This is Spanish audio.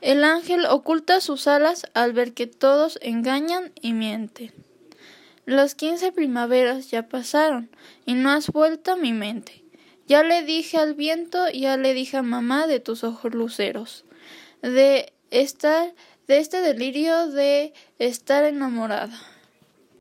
El ángel oculta sus alas al ver que todos engañan y mienten. Las quince primaveras ya pasaron y no has vuelto a mi mente. Ya le dije al viento, ya le dije a mamá de tus ojos luceros, de estar, de este delirio de estar enamorada.